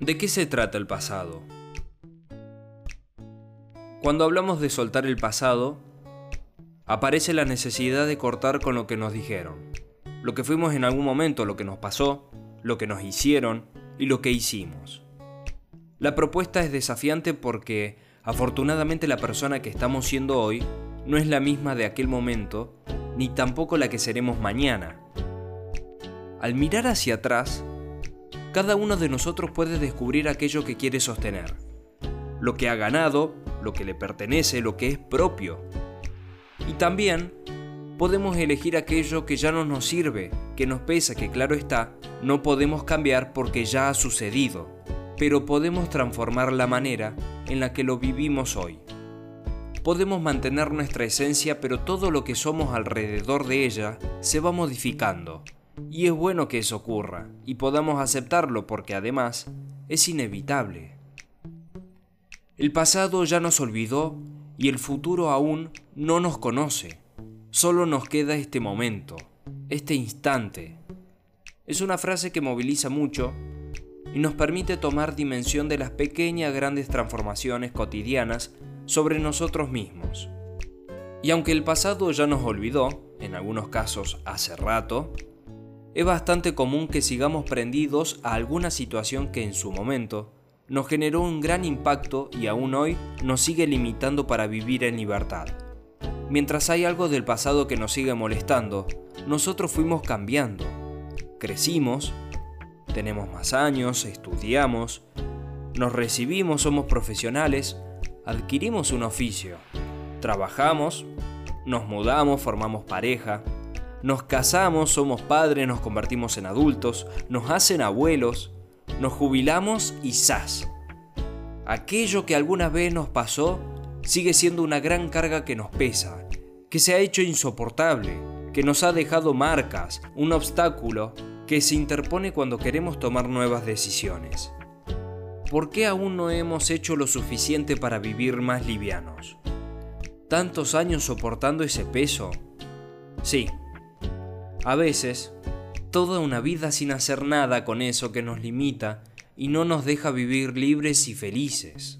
¿De qué se trata el pasado? Cuando hablamos de soltar el pasado, aparece la necesidad de cortar con lo que nos dijeron, lo que fuimos en algún momento, lo que nos pasó, lo que nos hicieron y lo que hicimos. La propuesta es desafiante porque afortunadamente la persona que estamos siendo hoy no es la misma de aquel momento, ni tampoco la que seremos mañana. Al mirar hacia atrás, cada uno de nosotros puede descubrir aquello que quiere sostener, lo que ha ganado, lo que le pertenece, lo que es propio. Y también podemos elegir aquello que ya no nos sirve, que nos pesa, que claro está, no podemos cambiar porque ya ha sucedido, pero podemos transformar la manera en la que lo vivimos hoy. Podemos mantener nuestra esencia, pero todo lo que somos alrededor de ella se va modificando y es bueno que eso ocurra y podamos aceptarlo porque además es inevitable. El pasado ya nos olvidó y el futuro aún no nos conoce. Solo nos queda este momento, este instante. Es una frase que moviliza mucho y nos permite tomar dimensión de las pequeñas grandes transformaciones cotidianas sobre nosotros mismos. Y aunque el pasado ya nos olvidó, en algunos casos hace rato, es bastante común que sigamos prendidos a alguna situación que en su momento nos generó un gran impacto y aún hoy nos sigue limitando para vivir en libertad. Mientras hay algo del pasado que nos sigue molestando, nosotros fuimos cambiando. Crecimos, tenemos más años, estudiamos, nos recibimos, somos profesionales, adquirimos un oficio, trabajamos, nos mudamos, formamos pareja, nos casamos, somos padres, nos convertimos en adultos, nos hacen abuelos, nos jubilamos y ¡zas! Aquello que alguna vez nos pasó sigue siendo una gran carga que nos pesa, que se ha hecho insoportable, que nos ha dejado marcas, un obstáculo que se interpone cuando queremos tomar nuevas decisiones. ¿Por qué aún no hemos hecho lo suficiente para vivir más livianos? ¿Tantos años soportando ese peso? Sí, a veces, toda una vida sin hacer nada con eso que nos limita y no nos deja vivir libres y felices.